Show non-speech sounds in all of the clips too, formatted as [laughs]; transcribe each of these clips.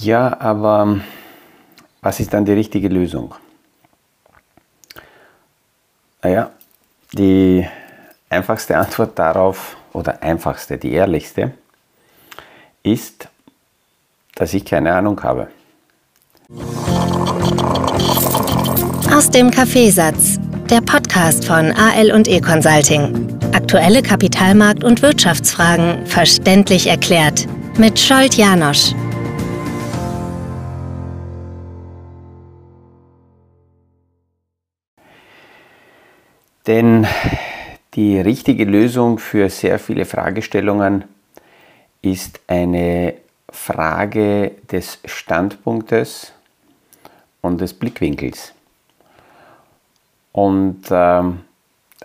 Ja, aber was ist dann die richtige Lösung? Naja, die einfachste Antwort darauf, oder einfachste, die ehrlichste, ist, dass ich keine Ahnung habe. Aus dem Kaffeesatz, der Podcast von AL und E Consulting. Aktuelle Kapitalmarkt- und Wirtschaftsfragen verständlich erklärt mit Scholt Janosch. Denn die richtige Lösung für sehr viele Fragestellungen ist eine Frage des Standpunktes und des Blickwinkels. Und ähm,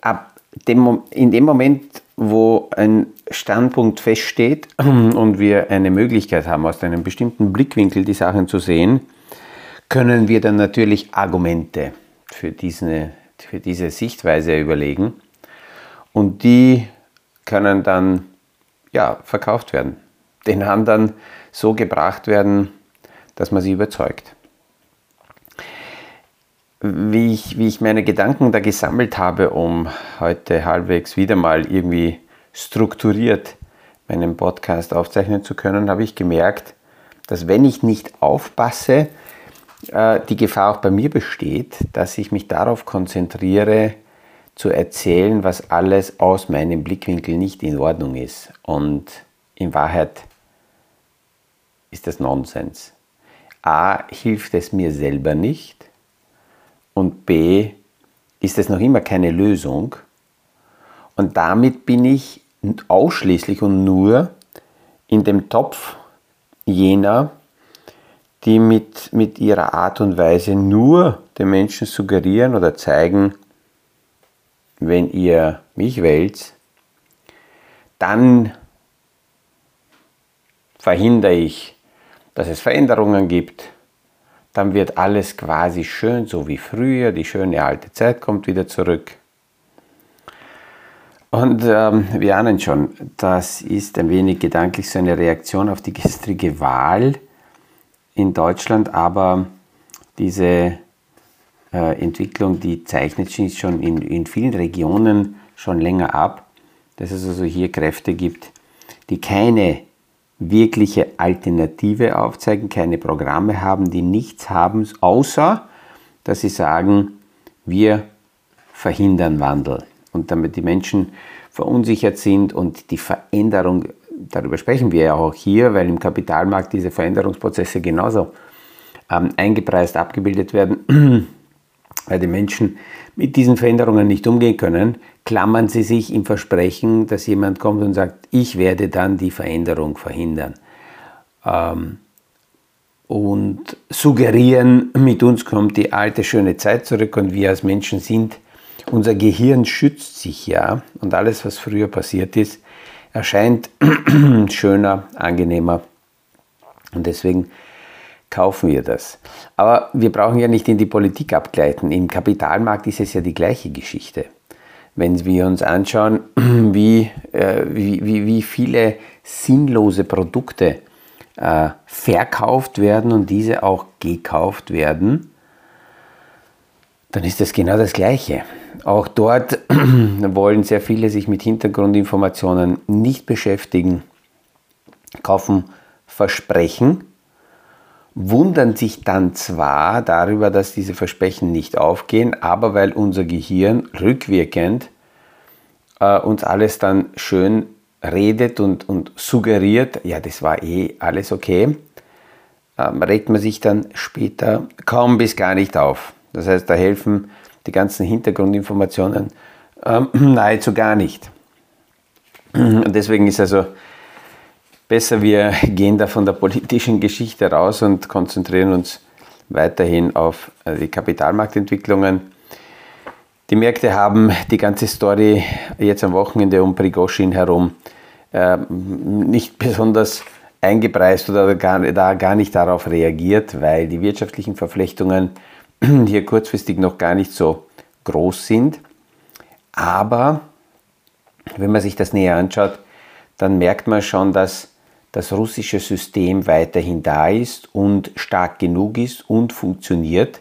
ab dem, in dem Moment, wo ein Standpunkt feststeht [clears throat] und wir eine Möglichkeit haben, aus einem bestimmten Blickwinkel die Sachen zu sehen, können wir dann natürlich Argumente für diese für diese Sichtweise überlegen und die können dann ja, verkauft werden, den anderen so gebracht werden, dass man sie überzeugt. Wie ich, wie ich meine Gedanken da gesammelt habe, um heute halbwegs wieder mal irgendwie strukturiert meinen Podcast aufzeichnen zu können, habe ich gemerkt, dass wenn ich nicht aufpasse, äh, die Gefahr auch bei mir besteht, dass ich mich darauf konzentriere, zu erzählen, was alles aus meinem Blickwinkel nicht in Ordnung ist. Und in Wahrheit ist das Nonsens. A, hilft es mir selber nicht und B, ist es noch immer keine Lösung. Und damit bin ich ausschließlich und nur in dem Topf jener, die mit, mit ihrer Art und Weise nur den Menschen suggerieren oder zeigen, wenn ihr mich wählt, dann verhindere ich, dass es Veränderungen gibt. Dann wird alles quasi schön, so wie früher. Die schöne alte Zeit kommt wieder zurück. Und ähm, wir ahnen schon, das ist ein wenig gedanklich so eine Reaktion auf die gestrige Wahl in Deutschland, aber diese äh, Entwicklung, die zeichnet sich schon in, in vielen Regionen schon länger ab, dass es also hier Kräfte gibt, die keine wirkliche Alternative aufzeigen, keine Programme haben, die nichts haben, außer dass sie sagen, wir verhindern Wandel. Und damit die Menschen verunsichert sind und die Veränderung darüber sprechen wir ja auch hier, weil im Kapitalmarkt diese Veränderungsprozesse genauso ähm, eingepreist abgebildet werden, [clears throat] weil die Menschen mit diesen Veränderungen nicht umgehen können, klammern sie sich im Versprechen, dass jemand kommt und sagt, ich werde dann die Veränderung verhindern. Ähm, und suggerieren, mit uns kommt die alte schöne Zeit zurück und wir als Menschen sind, unser Gehirn schützt sich ja und alles, was früher passiert ist, erscheint [clears throat] schöner, angenehmer und deswegen kaufen wir das. Aber wir brauchen ja nicht in die Politik abgleiten. Im Kapitalmarkt ist es ja die gleiche Geschichte. Wenn wir uns anschauen, [clears throat] wie, äh, wie, wie, wie viele sinnlose Produkte äh, verkauft werden und diese auch gekauft werden, dann ist das genau das Gleiche. Auch dort [clears throat] wollen sehr viele sich mit Hintergrundinformationen nicht beschäftigen, kaufen Versprechen, wundern sich dann zwar darüber, dass diese Versprechen nicht aufgehen, aber weil unser Gehirn rückwirkend äh, uns alles dann schön redet und, und suggeriert, ja, das war eh alles okay, ähm, regt man sich dann später kaum bis gar nicht auf. Das heißt, da helfen die ganzen Hintergrundinformationen ähm, [clears throat] nahezu gar nicht. Und deswegen ist also besser, wir [laughs] gehen da von der politischen Geschichte raus und konzentrieren uns weiterhin auf äh, die Kapitalmarktentwicklungen. Die Märkte haben die ganze Story jetzt am Wochenende um Prigoshin herum äh, nicht besonders eingepreist oder gar, da gar nicht darauf reagiert, weil die wirtschaftlichen Verflechtungen [clears throat] hier kurzfristig noch gar nicht so groß sind. Aber wenn man sich das näher anschaut, dann merkt man schon, dass das russische System weiterhin da ist und stark genug ist und funktioniert,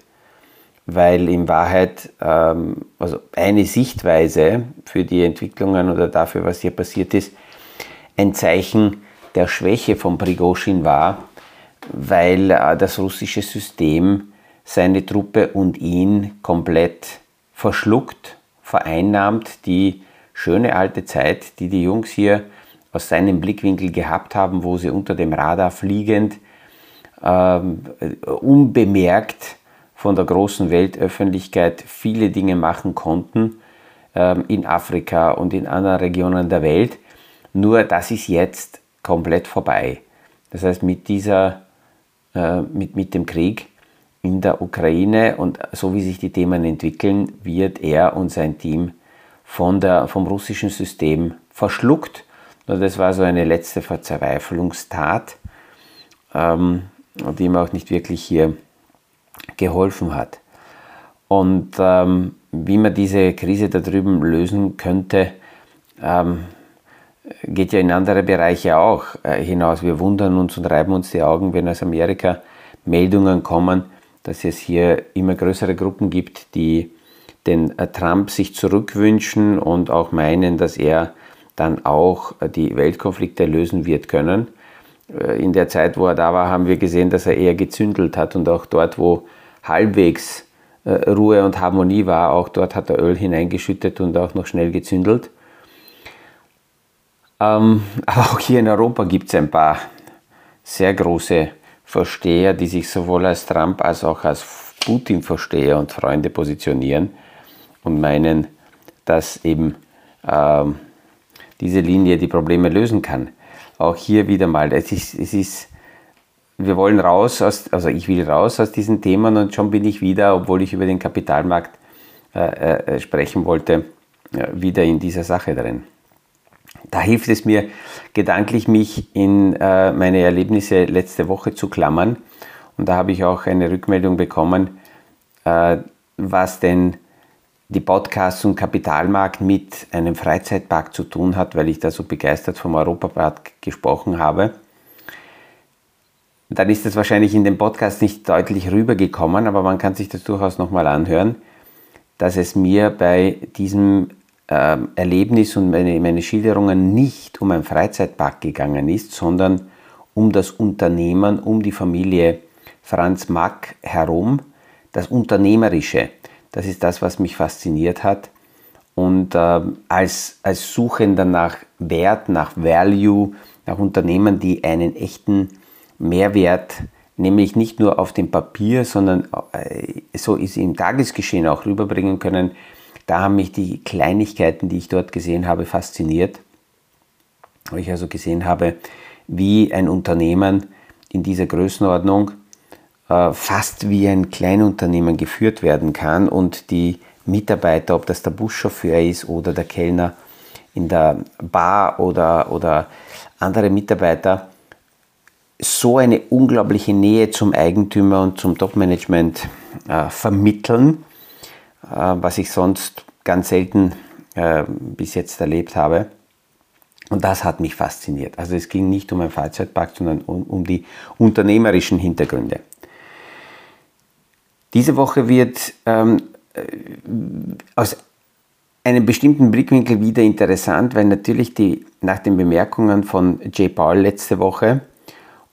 weil in Wahrheit ähm, also eine Sichtweise für die Entwicklungen oder dafür, was hier passiert ist, ein Zeichen der Schwäche von Prigozhin war, weil äh, das russische System seine Truppe und ihn komplett verschluckt, vereinnahmt, die schöne alte Zeit, die die Jungs hier aus seinem Blickwinkel gehabt haben, wo sie unter dem Radar fliegend, ähm, unbemerkt von der großen Weltöffentlichkeit viele Dinge machen konnten ähm, in Afrika und in anderen Regionen der Welt. Nur das ist jetzt komplett vorbei. Das heißt, mit, dieser, äh, mit, mit dem Krieg in der Ukraine und so wie sich die Themen entwickeln, wird er und sein Team von der, vom russischen System verschluckt das war so eine letzte Verzweiflungstat, ähm, die mir auch nicht wirklich hier geholfen hat. Und ähm, wie man diese Krise da drüben lösen könnte, ähm, geht ja in andere Bereiche auch äh, hinaus. Wir wundern uns und reiben uns die Augen, wenn aus Amerika Meldungen kommen, dass es hier immer größere Gruppen gibt, die den äh, Trump sich zurückwünschen und auch meinen, dass er dann auch die Weltkonflikte lösen wird können. Äh, in der Zeit, wo er da war, haben wir gesehen, dass er eher gezündelt hat und auch dort, wo halbwegs äh, Ruhe und Harmonie war, auch dort hat er Öl hineingeschüttet und auch noch schnell gezündelt. Ähm, [laughs] aber auch hier in Europa gibt es ein paar sehr große Versteher, die sich sowohl als Trump als auch als Putin-Versteher und Freunde positionieren und meinen, dass eben ähm, diese Linie die Probleme lösen kann. Auch hier wieder mal, es ist, es ist wir wollen raus, aus, also ich will raus aus diesen Themen und schon bin ich wieder, obwohl ich über den Kapitalmarkt äh, äh, sprechen wollte, äh, wieder in dieser Sache drin. Da hilft es mir gedanklich, mich in äh, meine Erlebnisse letzte Woche zu klammern. Und da habe ich auch eine Rückmeldung bekommen, äh, was denn die Podcasts und Kapitalmarkt mit einem Freizeitpark zu tun hat, weil ich da so begeistert vom Europapark gesprochen habe. Dann ist das wahrscheinlich in dem Podcast nicht deutlich rübergekommen, aber man kann sich das durchaus nochmal anhören, dass es mir bei diesem äh, Erlebnis und meine, meine Schilderungen nicht um einen Freizeitpark gegangen ist, sondern um das Unternehmen, um die Familie Franz Mack herum, das Unternehmerische das ist das, was mich fasziniert hat. Und äh, als, als Suchender nach Wert, nach Value, nach Unternehmen, die einen echten Mehrwert, nämlich nicht nur auf dem Papier, sondern äh, so ist im Tagesgeschehen auch rüberbringen können, da haben mich die Kleinigkeiten, die ich dort gesehen habe, fasziniert. Wo ich also gesehen habe, wie ein Unternehmen in dieser Größenordnung äh, fast wie ein Kleinunternehmen geführt werden kann und die Mitarbeiter, ob das der Buschauffeur ist oder der Kellner in der Bar oder, oder andere Mitarbeiter, so eine unglaubliche Nähe zum Eigentümer und zum Topmanagement äh, vermitteln, was ich sonst ganz selten äh, bis jetzt erlebt habe. Und das hat mich fasziniert. Also es ging nicht um ein Freizeitpark, sondern um, um die unternehmerischen Hintergründe. Diese Woche wird ähm, äh, aus einem bestimmten Blickwinkel wieder interessant, weil natürlich die, nach den Bemerkungen von Jay Paul letzte Woche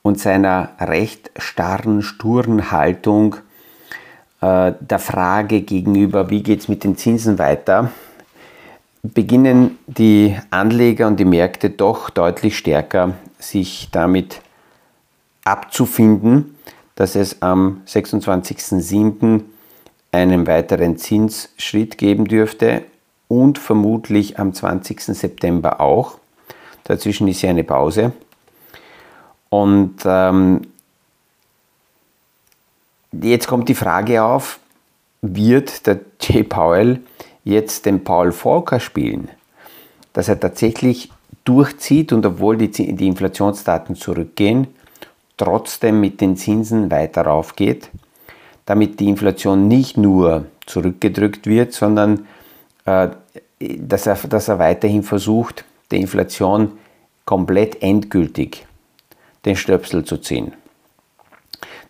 und seiner recht starren, sturen Haltung äh, der Frage gegenüber, wie geht es mit den Zinsen weiter, beginnen die Anleger und die Märkte doch deutlich stärker sich damit abzufinden dass es am 26.07. einen weiteren Zinsschritt geben dürfte und vermutlich am 20. September auch. Dazwischen ist ja eine Pause. Und ähm, jetzt kommt die Frage auf, wird der Jay Powell jetzt den Paul Volcker spielen? Dass er tatsächlich durchzieht und obwohl die, die Inflationsdaten zurückgehen, trotzdem mit den Zinsen weiter raufgeht, damit die Inflation nicht nur zurückgedrückt wird, sondern äh, dass, er, dass er weiterhin versucht, die Inflation komplett endgültig den Stöpsel zu ziehen.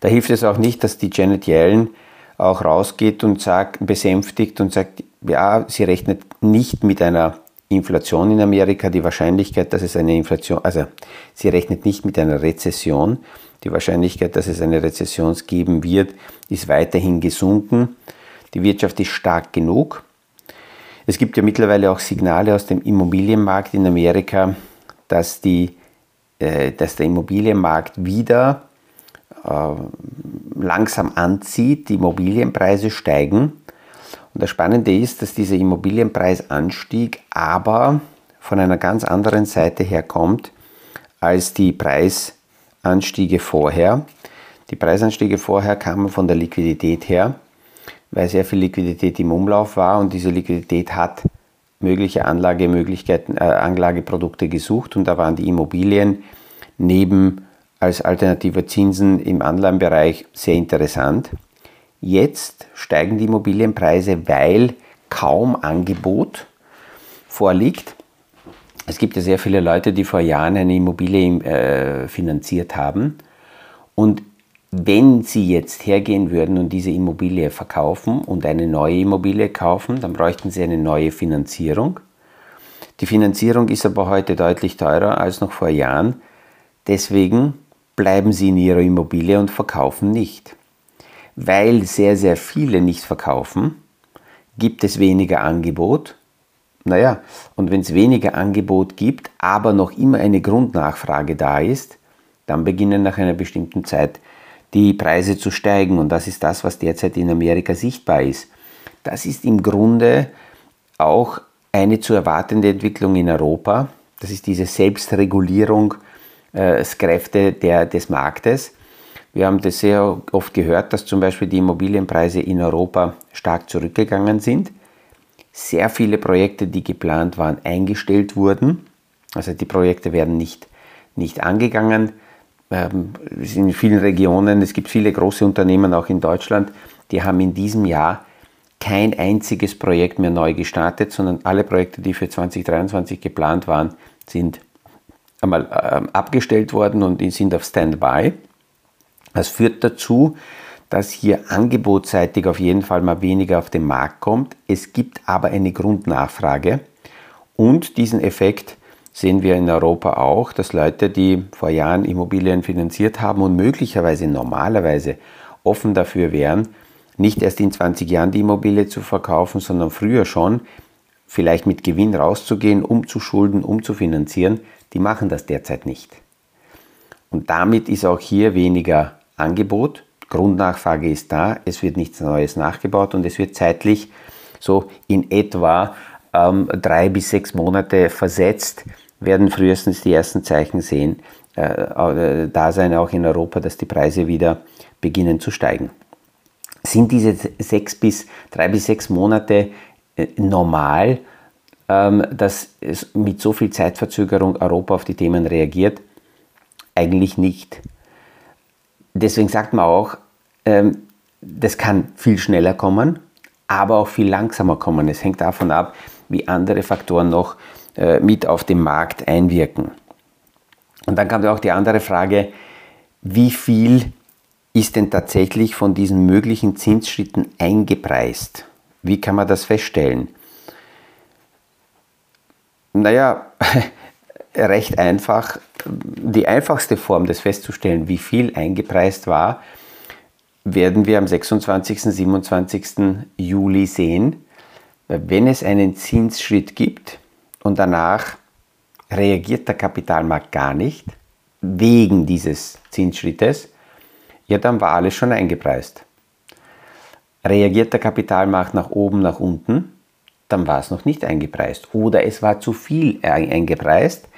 Da hilft es auch nicht, dass die Janet Yellen auch rausgeht und sagt, besänftigt und sagt, ja, sie rechnet nicht mit einer Inflation in Amerika. Die Wahrscheinlichkeit, dass es eine Inflation, also sie rechnet nicht mit einer Rezession. Die Wahrscheinlichkeit, dass es eine Rezession geben wird, ist weiterhin gesunken. Die Wirtschaft ist stark genug. Es gibt ja mittlerweile auch Signale aus dem Immobilienmarkt in Amerika, dass, die, äh, dass der Immobilienmarkt wieder langsam anzieht, die Immobilienpreise steigen. Und das Spannende ist, dass dieser Immobilienpreisanstieg aber von einer ganz anderen Seite herkommt als die Preisanstiege vorher. Die Preisanstiege vorher kamen von der Liquidität her, weil sehr viel Liquidität im Umlauf war und diese Liquidität hat mögliche Anlagemöglichkeiten, äh, Anlageprodukte gesucht und da waren die Immobilien neben als alternative Zinsen im Anleihenbereich sehr interessant. Jetzt steigen die Immobilienpreise, weil kaum Angebot vorliegt. Es gibt ja sehr viele Leute, die vor Jahren eine Immobilie äh, finanziert haben. Und wenn sie jetzt hergehen würden und diese Immobilie verkaufen und eine neue Immobilie kaufen, dann bräuchten sie eine neue Finanzierung. Die Finanzierung ist aber heute deutlich teurer als noch vor Jahren. Deswegen bleiben sie in ihrer Immobilie und verkaufen nicht. Weil sehr, sehr viele nicht verkaufen, gibt es weniger Angebot. Naja, und wenn es weniger Angebot gibt, aber noch immer eine Grundnachfrage da ist, dann beginnen nach einer bestimmten Zeit die Preise zu steigen. Und das ist das, was derzeit in Amerika sichtbar ist. Das ist im Grunde auch eine zu erwartende Entwicklung in Europa. Das ist diese Selbstregulierung äh, Kräfte der, des Marktes. Wir haben das sehr oft gehört, dass zum Beispiel die Immobilienpreise in Europa stark zurückgegangen sind. Sehr viele Projekte, die geplant waren, eingestellt wurden. Also die Projekte werden nicht, nicht angegangen. Ähm, in vielen Regionen, es gibt viele große Unternehmen auch in Deutschland, die haben in diesem Jahr kein einziges Projekt mehr neu gestartet, sondern alle Projekte, die für 2023 geplant waren, sind einmal äh, abgestellt worden und sind auf Standby. Das führt dazu, dass hier angebotsseitig auf jeden Fall mal weniger auf den Markt kommt. Es gibt aber eine Grundnachfrage und diesen Effekt sehen wir in Europa auch, dass Leute, die vor Jahren Immobilien finanziert haben und möglicherweise normalerweise offen dafür wären, nicht erst in 20 Jahren die Immobilie zu verkaufen, sondern früher schon, vielleicht mit Gewinn rauszugehen, um zu die machen das derzeit nicht. Und damit ist auch hier weniger Angebot. Grundnachfrage ist da, es wird nichts Neues nachgebaut und es wird zeitlich so in etwa ähm, drei bis sechs Monate versetzt, werden frühestens die ersten Zeichen sehen, äh, äh, da sein auch in Europa, dass die Preise wieder beginnen zu steigen. Sind diese sechs bis drei bis sechs Monate äh, normal? Ähm, dass es mit so viel Zeitverzögerung Europa auf die Themen reagiert? Eigentlich nicht. Deswegen sagt man auch, ähm, das kann viel schneller kommen, aber auch viel langsamer kommen. Es hängt davon ab, wie andere Faktoren noch äh, mit auf den Markt einwirken. Und dann kam auch die andere Frage, wie viel ist denn tatsächlich von diesen möglichen Zinsschritten eingepreist? Wie kann man das feststellen? Naja, [laughs] recht einfach. Die einfachste Form, das festzustellen, wie viel eingepreist war, werden wir am 26. 27. Juli sehen. Wenn es einen Zinsschritt gibt und danach reagiert der Kapitalmarkt gar nicht, wegen dieses Zinsschrittes, ja, dann war alles schon eingepreist. Reagiert der Kapitalmarkt nach oben, nach unten, dann war es noch nicht eingepreist. Oder es war zu viel eingepreist.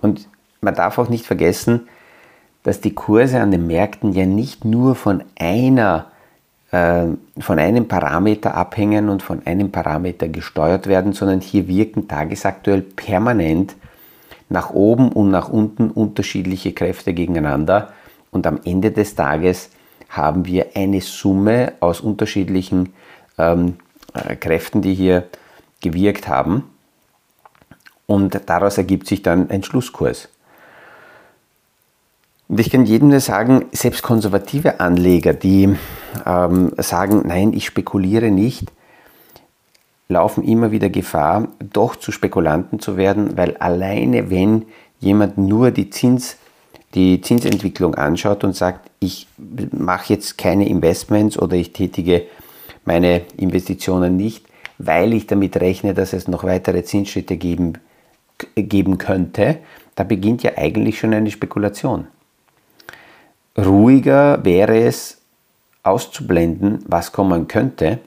Und man darf auch nicht vergessen, dass die Kurse an den Märkten ja nicht nur von einer äh, von einem Parameter abhängen und von einem Parameter gesteuert werden, sondern hier wirken tagesaktuell permanent nach oben und nach unten unterschiedliche Kräfte gegeneinander und am Ende des Tages haben wir eine Summe aus unterschiedlichen ähm, äh, Kräften, die hier gewirkt haben. Und daraus ergibt sich dann ein Schlusskurs. Und ich kann jedem nur sagen, selbst konservative Anleger, die ähm, sagen, nein, ich spekuliere nicht, laufen immer wieder Gefahr, doch zu Spekulanten zu werden, weil alleine wenn jemand nur die, Zins, die Zinsentwicklung anschaut und sagt, ich mache jetzt keine Investments oder ich tätige meine Investitionen nicht, weil ich damit rechne, dass es noch weitere Zinsschritte geben, geben könnte, da beginnt ja eigentlich schon eine Spekulation. Ruhiger wäre es auszublenden, was kommen könnte,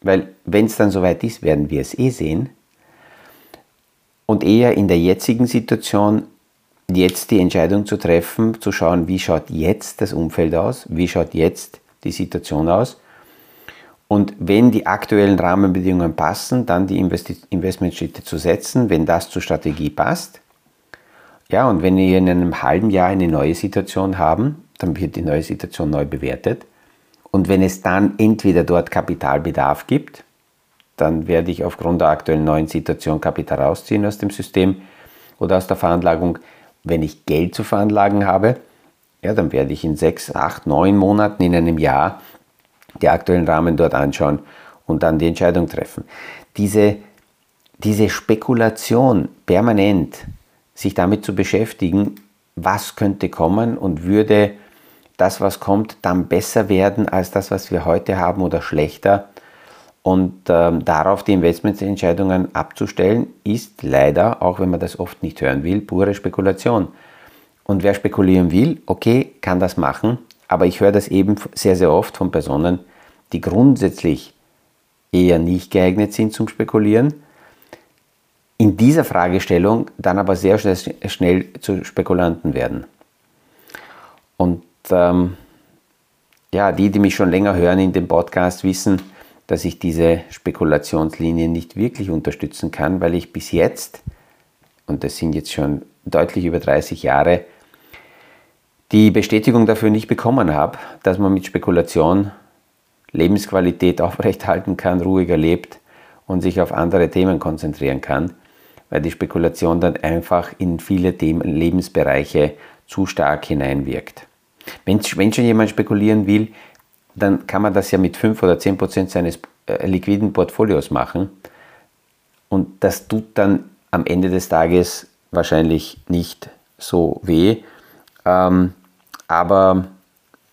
weil wenn es dann soweit ist, werden wir es eh sehen. Und eher in der jetzigen Situation jetzt die Entscheidung zu treffen, zu schauen, wie schaut jetzt das Umfeld aus, wie schaut jetzt die Situation aus. Und wenn die aktuellen Rahmenbedingungen passen, dann die Investmentschritte zu setzen, wenn das zur Strategie passt. Ja, und wenn wir in einem halben Jahr eine neue Situation haben, dann wird die neue Situation neu bewertet. Und wenn es dann entweder dort Kapitalbedarf gibt, dann werde ich aufgrund der aktuellen neuen Situation Kapital rausziehen aus dem System oder aus der Veranlagung. Wenn ich Geld zu veranlagen habe, ja, dann werde ich in sechs, acht, neun Monaten in einem Jahr die aktuellen Rahmen dort anschauen und dann die Entscheidung treffen. Diese, diese Spekulation permanent, sich damit zu beschäftigen, was könnte kommen und würde das, was kommt, dann besser werden als das, was wir heute haben oder schlechter. Und ähm, darauf die Investmententscheidungen abzustellen, ist leider, auch wenn man das oft nicht hören will, pure Spekulation. Und wer spekulieren will, okay, kann das machen, aber ich höre das eben sehr, sehr oft von Personen, die grundsätzlich eher nicht geeignet sind zum Spekulieren, in dieser Fragestellung dann aber sehr schnell, schnell zu Spekulanten werden. Und ähm, ja, die, die mich schon länger hören in dem Podcast, wissen, dass ich diese Spekulationslinie nicht wirklich unterstützen kann, weil ich bis jetzt, und das sind jetzt schon deutlich über 30 Jahre, die Bestätigung dafür nicht bekommen habe, dass man mit Spekulation Lebensqualität aufrechthalten kann, ruhiger lebt und sich auf andere Themen konzentrieren kann, weil die Spekulation dann einfach in viele Lebensbereiche zu stark hineinwirkt. Wenn, wenn schon jemand spekulieren will, dann kann man das ja mit 5 oder 10 Prozent seines äh, liquiden Portfolios machen. Und das tut dann am Ende des Tages wahrscheinlich nicht so weh. Ähm, aber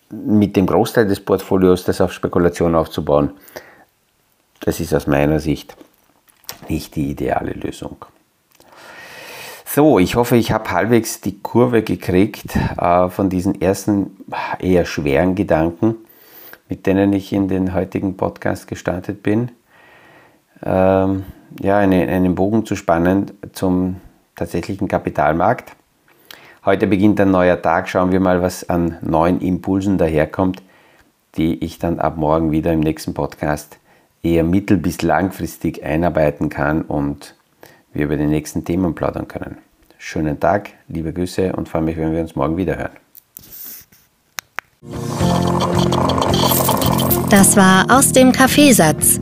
mit dem Großteil des Portfolios das auf Spekulation aufzubauen, das ist aus meiner Sicht nicht die ideale Lösung. So, ich hoffe, ich habe halbwegs die Kurve gekriegt äh, von diesen ersten eher schweren Gedanken, mit denen ich in den heutigen Podcast gestartet bin. Ähm, ja, eine, einen Bogen zu spannen zum tatsächlichen Kapitalmarkt. Heute beginnt ein neuer Tag. Schauen wir mal, was an neuen Impulsen daherkommt, die ich dann ab morgen wieder im nächsten Podcast eher mittel- bis langfristig einarbeiten kann und wir über die nächsten Themen plaudern können. Schönen Tag, liebe Grüße und freue mich, wenn wir uns morgen wieder hören. Das war aus dem Kaffeesatz,